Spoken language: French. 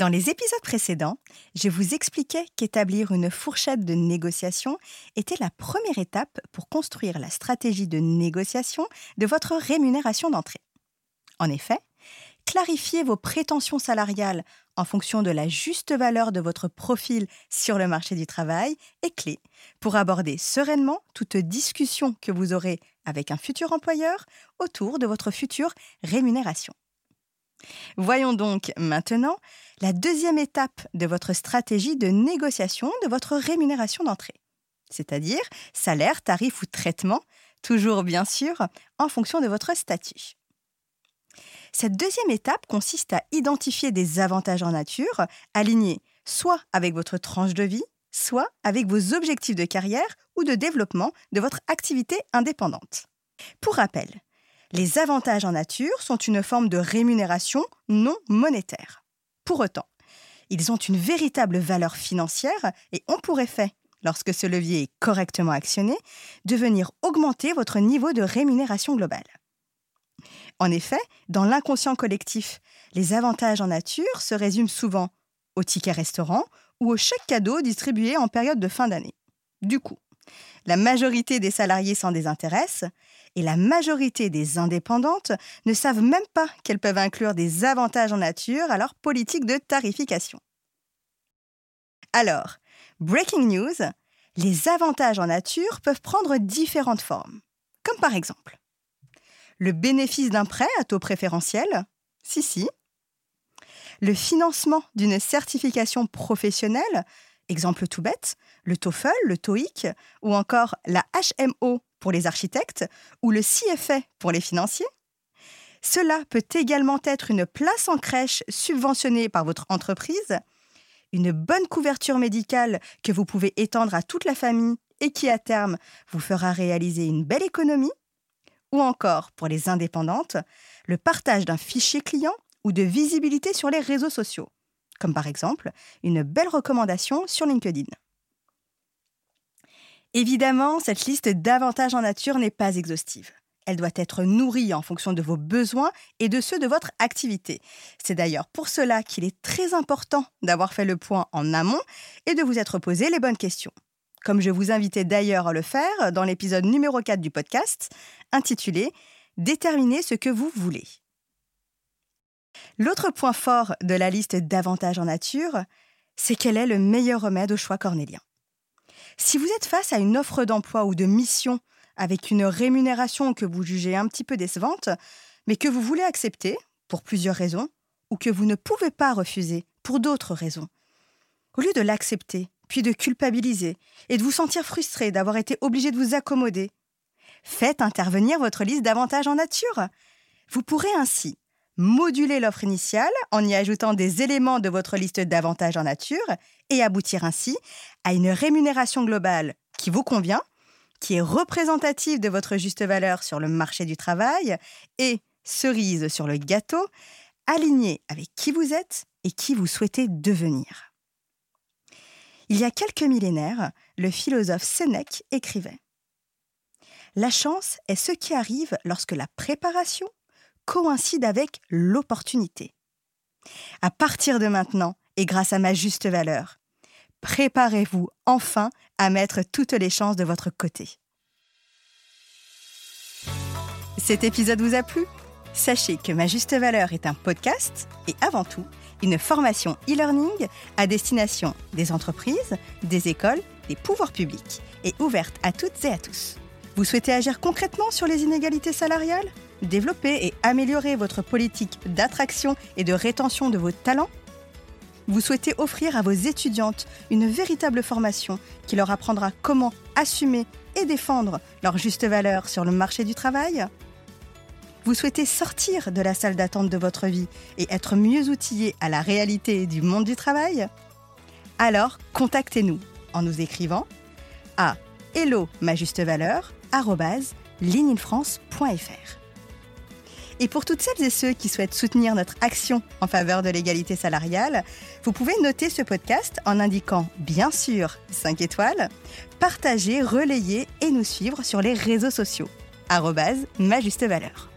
Dans les épisodes précédents, je vous expliquais qu'établir une fourchette de négociation était la première étape pour construire la stratégie de négociation de votre rémunération d'entrée. En effet, clarifier vos prétentions salariales en fonction de la juste valeur de votre profil sur le marché du travail est clé pour aborder sereinement toute discussion que vous aurez avec un futur employeur autour de votre future rémunération. Voyons donc maintenant la deuxième étape de votre stratégie de négociation de votre rémunération d'entrée, c'est-à-dire salaire, tarif ou traitement, toujours bien sûr en fonction de votre statut. Cette deuxième étape consiste à identifier des avantages en nature alignés soit avec votre tranche de vie, soit avec vos objectifs de carrière ou de développement de votre activité indépendante. Pour rappel, les avantages en nature sont une forme de rémunération non monétaire. Pour autant, ils ont une véritable valeur financière et ont pour effet, lorsque ce levier est correctement actionné, de venir augmenter votre niveau de rémunération globale. En effet, dans l'inconscient collectif, les avantages en nature se résument souvent au ticket restaurant ou au chèque cadeau distribué en période de fin d'année. Du coup, la majorité des salariés s'en désintéressent et la majorité des indépendantes ne savent même pas qu'elles peuvent inclure des avantages en nature à leur politique de tarification. Alors, breaking news, les avantages en nature peuvent prendre différentes formes, comme par exemple le bénéfice d'un prêt à taux préférentiel, si si, le financement d'une certification professionnelle, exemple tout bête, le TOEFL, le TOEIC, ou encore la HMO pour les architectes ou le CFA pour les financiers. Cela peut également être une place en crèche subventionnée par votre entreprise, une bonne couverture médicale que vous pouvez étendre à toute la famille et qui à terme vous fera réaliser une belle économie, ou encore pour les indépendantes, le partage d'un fichier client ou de visibilité sur les réseaux sociaux, comme par exemple une belle recommandation sur LinkedIn. Évidemment, cette liste d'avantages en nature n'est pas exhaustive. Elle doit être nourrie en fonction de vos besoins et de ceux de votre activité. C'est d'ailleurs pour cela qu'il est très important d'avoir fait le point en amont et de vous être posé les bonnes questions. Comme je vous invitais d'ailleurs à le faire dans l'épisode numéro 4 du podcast, intitulé Déterminez ce que vous voulez. L'autre point fort de la liste d'avantages en nature, c'est quel est le meilleur remède au choix cornélien. Si vous êtes face à une offre d'emploi ou de mission avec une rémunération que vous jugez un petit peu décevante, mais que vous voulez accepter pour plusieurs raisons, ou que vous ne pouvez pas refuser pour d'autres raisons, au lieu de l'accepter, puis de culpabiliser et de vous sentir frustré d'avoir été obligé de vous accommoder, faites intervenir votre liste d'avantages en nature. Vous pourrez ainsi moduler l'offre initiale en y ajoutant des éléments de votre liste d'avantages en nature et aboutir ainsi à une rémunération globale qui vous convient, qui est représentative de votre juste valeur sur le marché du travail et, cerise sur le gâteau, alignée avec qui vous êtes et qui vous souhaitez devenir. Il y a quelques millénaires, le philosophe Sénèque écrivait La chance est ce qui arrive lorsque la préparation coïncide avec l'opportunité. À partir de maintenant, et grâce à ma juste valeur, préparez-vous enfin à mettre toutes les chances de votre côté. Cet épisode vous a plu? Sachez que Ma Juste Valeur est un podcast et avant tout une formation e-learning à destination des entreprises, des écoles, des pouvoirs publics et ouverte à toutes et à tous. Vous souhaitez agir concrètement sur les inégalités salariales? Développer et améliorer votre politique d'attraction et de rétention de vos talents Vous souhaitez offrir à vos étudiantes une véritable formation qui leur apprendra comment assumer et défendre leur juste valeur sur le marché du travail vous souhaitez sortir de la salle d'attente de votre vie et être mieux outillé à la réalité du monde du travail Alors, contactez-nous en nous écrivant à hello ma Et pour toutes celles et ceux qui souhaitent soutenir notre action en faveur de l'égalité salariale, vous pouvez noter ce podcast en indiquant bien sûr 5 étoiles, partager, relayer et nous suivre sur les réseaux sociaux. ma juste valeur.